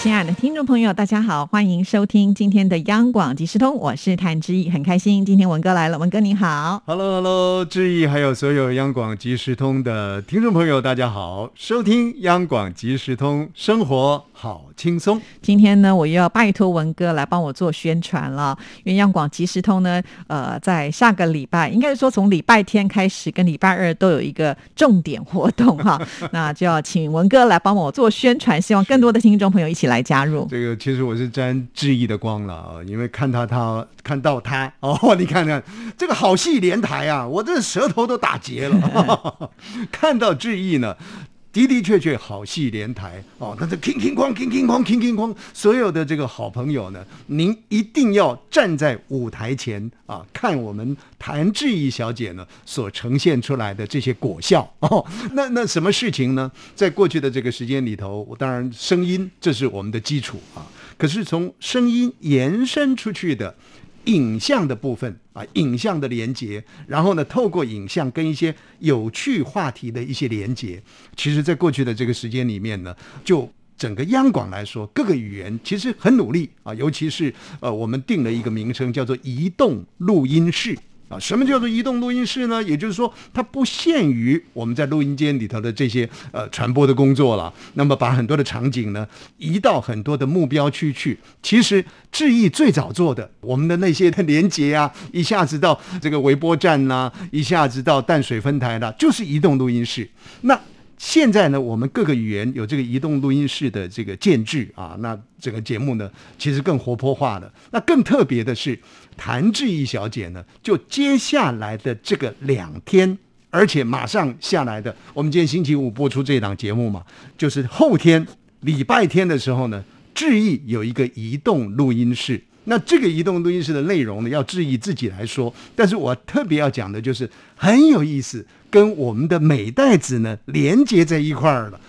亲爱的听众朋友，大家好，欢迎收听今天的央广即时通，我是谭志毅，很开心今天文哥来了，文哥你好，Hello Hello，志毅还有所有央广即时通的听众朋友，大家好，收听央广即时通，生活好轻松。今天呢，我又要拜托文哥来帮我做宣传了，因为央广即时通呢，呃，在下个礼拜，应该是说从礼拜天开始跟礼拜二都有一个重点活动哈，那就要请文哥来帮我做宣传，希望更多的听众朋友一起来加入。这个其实我是沾志毅的光了啊，因为看到他看到他 哦，你看看这个好戏连台啊，我这舌头都打结了，看到志毅呢。的的确确好戏连台哦，那这哐哐哐哐哐哐哐哐哐，所有的这个好朋友呢，您一定要站在舞台前啊，看我们谭志怡小姐呢所呈现出来的这些果效 哦。那那什么事情呢？在过去的这个时间里头，我当然声音这是我们的基础啊，可是从声音延伸出去的。影像的部分啊，影像的连接，然后呢，透过影像跟一些有趣话题的一些连接，其实，在过去的这个时间里面呢，就整个央广来说，各个语言其实很努力啊，尤其是呃，我们定了一个名称叫做移动录音室。啊，什么叫做移动录音室呢？也就是说，它不限于我们在录音间里头的这些呃传播的工作了。那么，把很多的场景呢移到很多的目标区去。其实，智毅最早做的，我们的那些的连接啊，一下子到这个微波站呐，一下子到淡水分台啦，就是移动录音室。那现在呢，我们各个语言有这个移动录音室的这个建制啊，那整个节目呢，其实更活泼化了。那更特别的是。谭志毅小姐呢，就接下来的这个两天，而且马上下来的，我们今天星期五播出这档节目嘛，就是后天礼拜天的时候呢，志毅有一个移动录音室。那这个移动录音室的内容呢，要志毅自己来说，但是我特别要讲的就是很有意思，跟我们的美代子呢连接在一块儿了。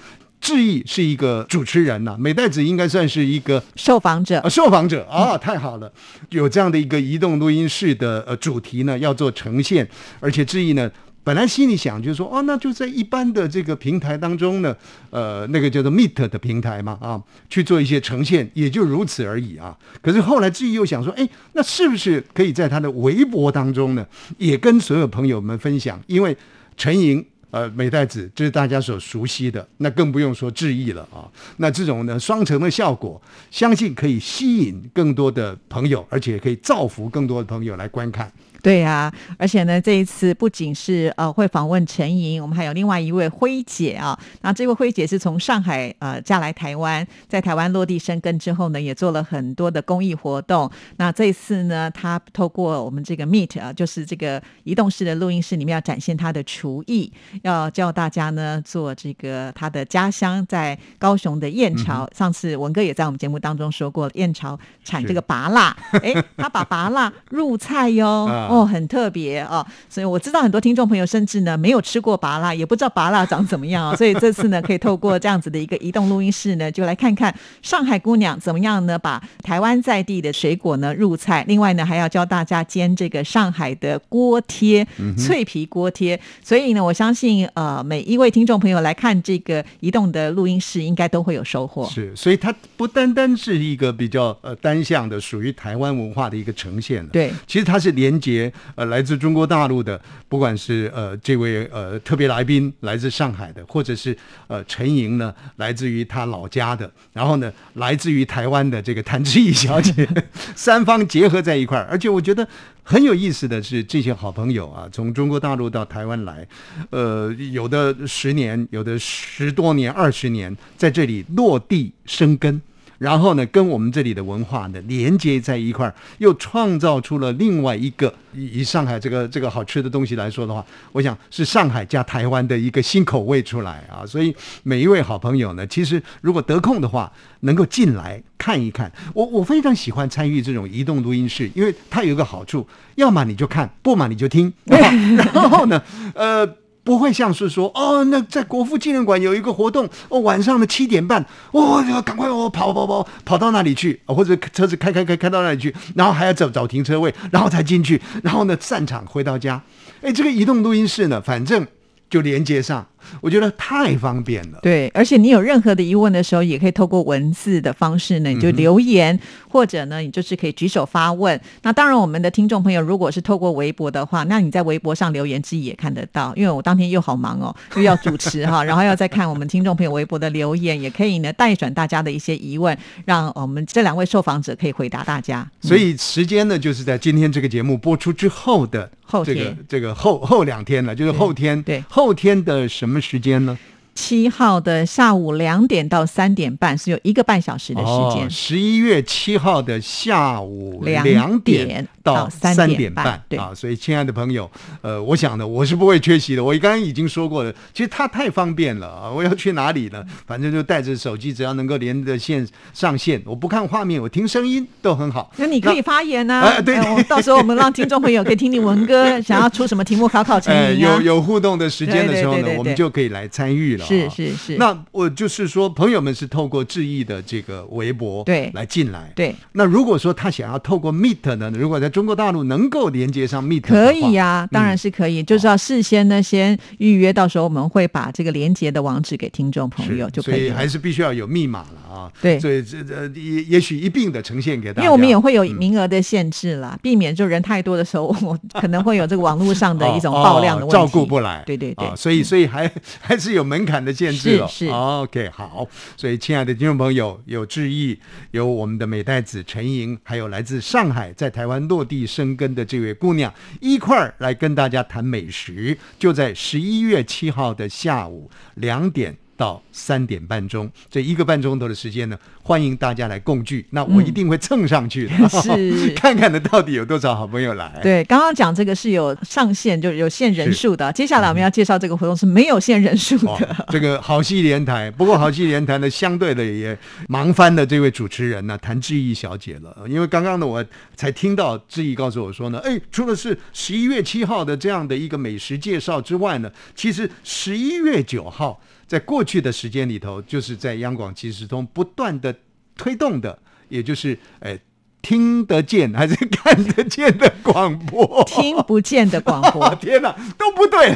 志毅是一个主持人呐，美代子应该算是一个受访者啊，受访者啊，太好了，有这样的一个移动录音室的呃主题呢，要做呈现，而且志毅呢，本来心里想就是说，哦，那就在一般的这个平台当中呢，呃，那个叫做 Meet 的平台嘛，啊，去做一些呈现，也就如此而已啊。可是后来志毅又想说，哎，那是不是可以在他的微博当中呢，也跟所有朋友们分享？因为陈莹。呃，美代子这是大家所熟悉的，那更不用说智毅了啊。那这种呢，双层的效果，相信可以吸引更多的朋友，而且可以造福更多的朋友来观看。对呀，而且呢，这一次不仅是呃会访问陈莹，我们还有另外一位辉姐啊。那这位辉姐是从上海呃嫁来台湾，在台湾落地生根之后呢，也做了很多的公益活动。那这一次呢，她透过我们这个 Meet 啊，就是这个移动式的录音室里面，要展现她的厨艺，要教大家呢做这个她的家乡在高雄的燕巢。上次文哥也在我们节目当中说过，燕巢产这个拔辣，哎，他把拔辣入菜哟。哦，很特别哦，所以我知道很多听众朋友甚至呢没有吃过拔辣，也不知道拔辣长怎么样啊。所以这次呢，可以透过这样子的一个移动录音室呢，就来看看上海姑娘怎么样呢，把台湾在地的水果呢入菜。另外呢，还要教大家煎这个上海的锅贴，脆皮锅贴。所以呢，我相信呃每一位听众朋友来看这个移动的录音室，应该都会有收获。是，所以它不单单是一个比较呃单向的属于台湾文化的一个呈现对，其实它是连接。呃，来自中国大陆的，不管是呃这位呃特别来宾来自上海的，或者是呃陈莹呢，来自于他老家的，然后呢，来自于台湾的这个谭志毅小姐，三方结合在一块儿，而且我觉得很有意思的是，这些好朋友啊，从中国大陆到台湾来，呃，有的十年，有的十多年、二十年，在这里落地生根。然后呢，跟我们这里的文化呢连接在一块儿，又创造出了另外一个以上海这个这个好吃的东西来说的话，我想是上海加台湾的一个新口味出来啊。所以每一位好朋友呢，其实如果得空的话，能够进来看一看。我我非常喜欢参与这种移动录音室，因为它有一个好处，要么你就看，不嘛你就听。然后呢，呃。不会像是说哦，那在国父纪念馆有一个活动，哦，晚上的七点半，哦，赶快哦跑跑跑跑到那里去，或者车子开开开开到那里去，然后还要找找停车位，然后才进去，然后呢散场回到家。哎，这个移动录音室呢，反正就连接上。我觉得太方便了。对，而且你有任何的疑问的时候，也可以透过文字的方式呢，你就留言，或者呢，你就是可以举手发问。那当然，我们的听众朋友如果是透过微博的话，那你在微博上留言自己也看得到。因为我当天又好忙哦，又要主持哈，然后要再看我们听众朋友微博的留言，也可以呢代转大家的一些疑问，让我们这两位受访者可以回答大家。所以时间呢，就是在今天这个节目播出之后的后天，这个后后两天了，就是后天。对，后天的什么什么时间呢？七号的下午两点到三点半是有一个半小时的时间。十一月七号的下午两点。到三点半，对啊，所以亲爱的朋友，呃，我想呢，我是不会缺席的。我刚刚已经说过了，其实它太方便了啊！我要去哪里呢？反正就带着手机，只要能够连着线上线，我不看画面，我听声音都很好。那你可以发言呢？啊，对，到时候我们让听众朋友可以听听文哥想要出什么题目考考陈怡有有互动的时间的时候呢，我们就可以来参与了。是是是。那我就是说，朋友们是透过志毅的这个微博对来进来。对。那如果说他想要透过 Meet 呢？如果在中国大陆能够够连接上 Meet 可以呀，当然是可以，就是要事先呢先预约，到时候我们会把这个连接的网址给听众朋友就可以。所以还是必须要有密码了啊。对，所以这这也也许一并的呈现给大家，因为我们也会有名额的限制啦，避免就人太多的时候，我可能会有这个网络上的一种爆量的问题，照顾不来。对对对，所以所以还 还是有门槛的限制哦。是 OK 好，所以亲爱的听众朋友，有志毅，有我们的美代子陈莹，还有来自上海在台湾落地生根的这位姑娘。一块儿来跟大家谈美食，就在十一月七号的下午两点到三点半钟，这一个半钟头的时间呢。欢迎大家来共聚，那我一定会蹭上去的，是 看看呢到底有多少好朋友来。对，刚刚讲这个是有上限，就有限人数的。接下来我们要介绍这个活动是没有限人数的。这个好戏连台，不过好戏连台呢，相对的也忙翻了这位主持人呢，谭志毅小姐了。因为刚刚呢，我才听到志毅告诉我说呢，哎，除了是十一月七号的这样的一个美食介绍之外呢，其实十一月九号。在过去的时间里头，就是在央广即时通不断的推动的，也就是诶听得见还是看得见的广播，听不见的广播，天哪，都不对，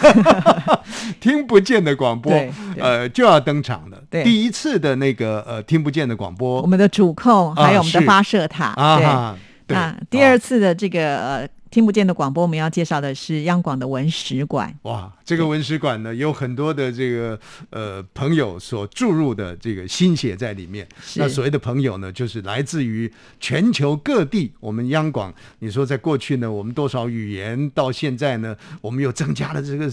听不见的广播，呃，就要登场了。第一次的那个呃听不见的广播，我们的主控还有我们的发射塔啊，对，那第二次的这个呃。听不见的广播，我们要介绍的是央广的文史馆。哇，这个文史馆呢，有很多的这个呃朋友所注入的这个心血在里面。那所谓的朋友呢，就是来自于全球各地。我们央广，你说在过去呢，我们多少语言，到现在呢，我们又增加了这个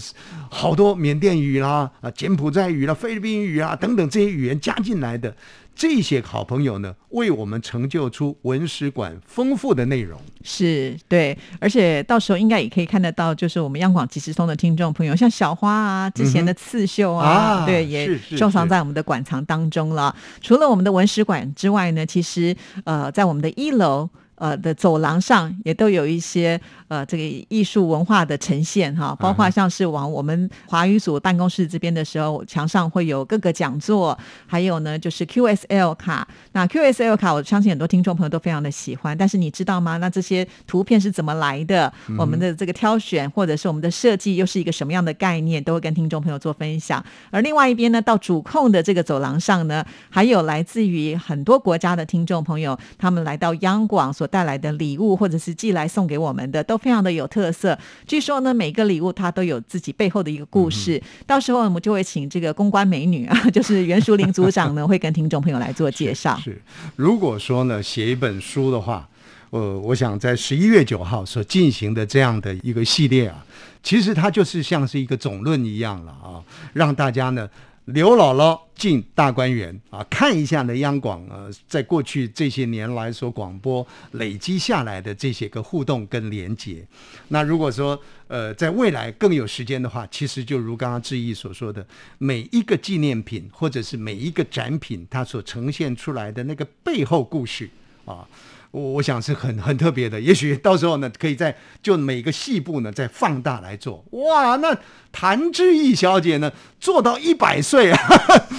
好多缅甸语啦、啊柬埔寨语啦、菲律宾语啊等等这些语言加进来的。这些好朋友呢，为我们成就出文史馆丰富的内容。是对，而且到时候应该也可以看得到，就是我们央广即时通的听众朋友，像小花啊，之前的刺绣啊，对，也收藏在我们的馆藏当中了。除了我们的文史馆之外呢，其实呃，在我们的一楼。呃的走廊上也都有一些呃这个艺术文化的呈现哈，包括像是往我们华语组办公室这边的时候，墙上会有各个讲座，还有呢就是 QSL 卡。那 QSL 卡，我相信很多听众朋友都非常的喜欢。但是你知道吗？那这些图片是怎么来的？我们的这个挑选或者是我们的设计又是一个什么样的概念？都会跟听众朋友做分享。而另外一边呢，到主控的这个走廊上呢，还有来自于很多国家的听众朋友，他们来到央广所。带来的礼物，或者是寄来送给我们的，都非常的有特色。据说呢，每个礼物它都有自己背后的一个故事。到时候我们就会请这个公关美女啊，就是袁淑玲组长呢，会跟听众朋友来做介绍。是，如果说呢，写一本书的话，呃，我想在十一月九号所进行的这样的一个系列啊，其实它就是像是一个总论一样了啊，让大家呢。刘姥姥进大观园啊，看一下呢央广呃，在过去这些年来所广播累积下来的这些个互动跟连接。那如果说呃，在未来更有时间的话，其实就如刚刚志毅所说的，每一个纪念品或者是每一个展品，它所呈现出来的那个背后故事啊。我我想是很很特别的。也许到时候呢，可以在就每个细部呢再放大来做。哇，那谭志毅小姐呢，做到一百岁啊，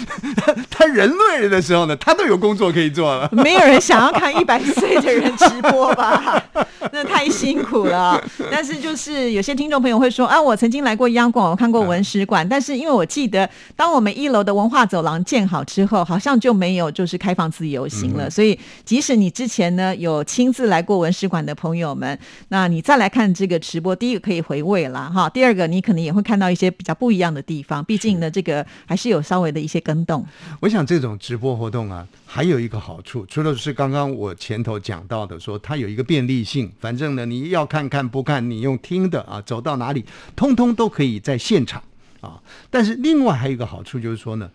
他人类的时候呢，他都有工作可以做了。没有人想要看一百岁的人直播吧？那太辛苦了。但是就是有些听众朋友会说啊，我曾经来过央广，我看过文史馆，但是因为我记得，当我们一楼的文化走廊建好之后，好像就没有就是开放自由行了。所以即使你之前呢有亲自来过文史馆的朋友们，那你再来看这个直播，第一个可以回味了哈，第二个你可能也会看到一些比较不一样的地方。毕竟呢，这个还是有稍微的一些更动。我想这种直播活动啊，还有一个好处，除了是刚刚我前头讲到的，说它有一个便利性，反正呢你要看看不看，你用听的啊，走到哪里，通通都可以在现场啊。但是另外还有一个好处就是说呢，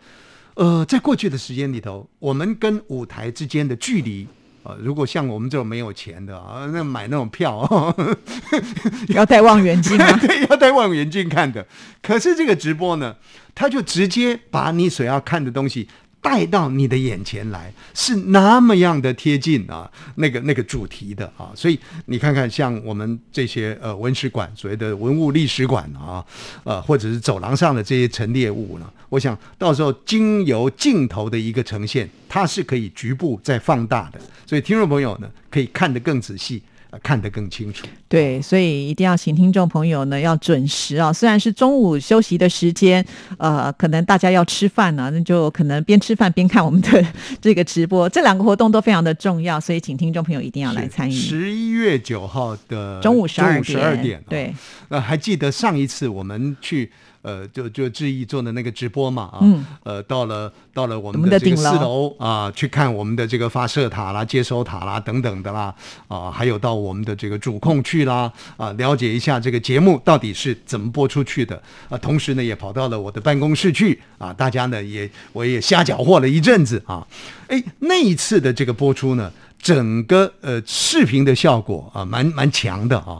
呃，在过去的时间里头，我们跟舞台之间的距离。啊，如果像我们这种没有钱的啊，那买那种票，要戴望远镜吗？对，要戴望远镜看的。可是这个直播呢，他就直接把你所要看的东西。带到你的眼前来，是那么样的贴近啊，那个那个主题的啊，所以你看看，像我们这些呃文史馆，所谓的文物历史馆啊，呃，或者是走廊上的这些陈列物呢，我想到时候经由镜头的一个呈现，它是可以局部再放大的，所以听众朋友呢，可以看得更仔细。看得更清楚。对，所以一定要请听众朋友呢要准时啊。虽然是中午休息的时间，呃，可能大家要吃饭呢，那就可能边吃饭边看我们的这个直播。这两个活动都非常的重要，所以请听众朋友一定要来参与。十一月九号的中午十二点，对。那还记得上一次我们去。呃，就就志毅做的那个直播嘛，啊，呃，到了到了我们的这个四楼啊，去看我们的这个发射塔啦、接收塔啦等等的啦，啊，还有到我们的这个主控去啦，啊，了解一下这个节目到底是怎么播出去的，啊，同时呢也跑到了我的办公室去，啊，大家呢也我也瞎搅和了一阵子啊，哎，那一次的这个播出呢。整个呃视频的效果啊，蛮蛮强的啊，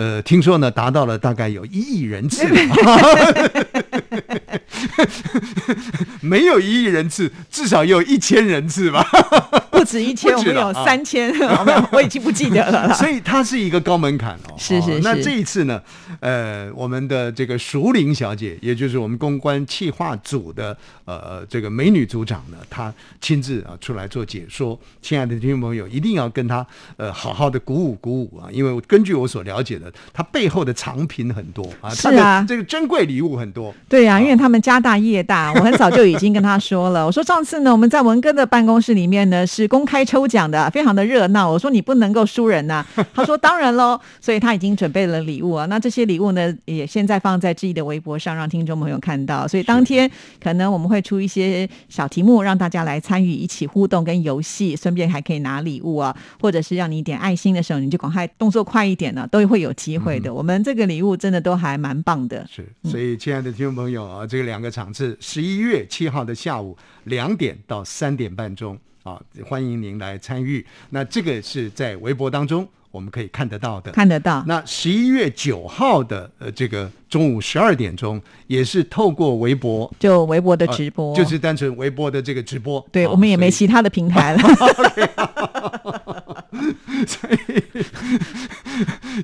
呃，听说呢达到了大概有一亿人次，没有一亿人次，至少有一千人次吧。不止一千，我们有三千，我已经不记得了。所以它是一个高门槛哦。是是是。那这一次呢，呃，我们的这个熟龄小姐，也就是我们公关企划组的呃这个美女组长呢，她亲自啊出来做解说。亲爱的听众朋友，一定要跟她呃好好的鼓舞鼓舞啊，因为根据我所了解的，她背后的藏品很多啊，是啊，这个珍贵礼物很多。对呀，因为他们家大业大，我很早就已经跟她说了，我说上次呢，我们在文哥的办公室里面呢是。公开抽奖的，非常的热闹。我说你不能够输人呐，他说当然喽，所以他已经准备了礼物啊。那这些礼物呢，也现在放在自己的微博上，让听众朋友看到。所以当天可能我们会出一些小题目，让大家来参与，一起互动跟游戏，顺便还可以拿礼物啊，或者是让你点爱心的时候，你就赶快动作快一点呢，都会有机会的。我们这个礼物真的都还蛮棒的。是，所以亲爱的听众朋友啊，这两个场次，十一月七号的下午两点到三点半钟。啊，欢迎您来参与。那这个是在微博当中我们可以看得到的，看得到。那十一月九号的呃，这个中午十二点钟，也是透过微博，就微博的直播，就是单纯微博的这个直播。对我们也没其他的平台了。所以，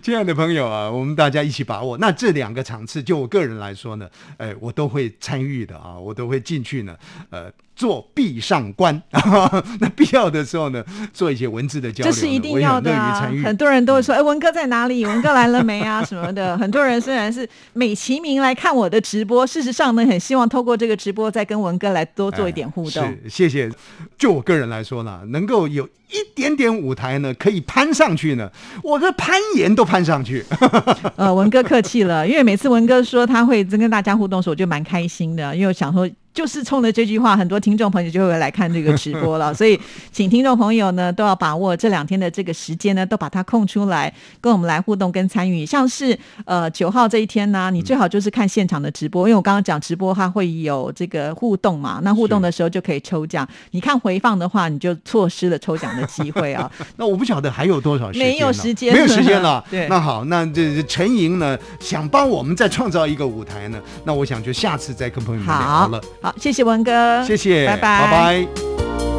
亲爱的朋友啊，我们大家一起把握。那这两个场次，就我个人来说呢，哎，我都会参与的啊，我都会进去呢，呃。做壁上观，那必要的时候呢，做一些文字的交流，这是一定要的啊！很多人都会说：“哎，文哥在哪里？文哥来了没啊？”什么的。很多人虽然是美其名来看我的直播，事实上呢，很希望透过这个直播再跟文哥来多做一点互动。是，谢谢。就我个人来说呢，能够有一点点舞台呢，可以攀上去呢，我的攀岩都攀上去。呃，文哥客气了，因为每次文哥说他会跟大家互动时，我就蛮开心的，因为我想说。就是冲着这句话，很多听众朋友就会来看这个直播了。所以，请听众朋友呢都要把握这两天的这个时间呢，都把它空出来，跟我们来互动跟参与。像是呃九号这一天呢，你最好就是看现场的直播，因为我刚刚讲直播它会有这个互动嘛，那互动的时候就可以抽奖。你看回放的话，你就错失了抽奖的机会啊。那我不晓得还有多少时间？没有时间，没有时间了。对，那好，那这陈莹呢想帮我们再创造一个舞台呢？那我想就下次再跟朋友们聊了。好，谢谢文哥，谢谢，拜拜，拜拜。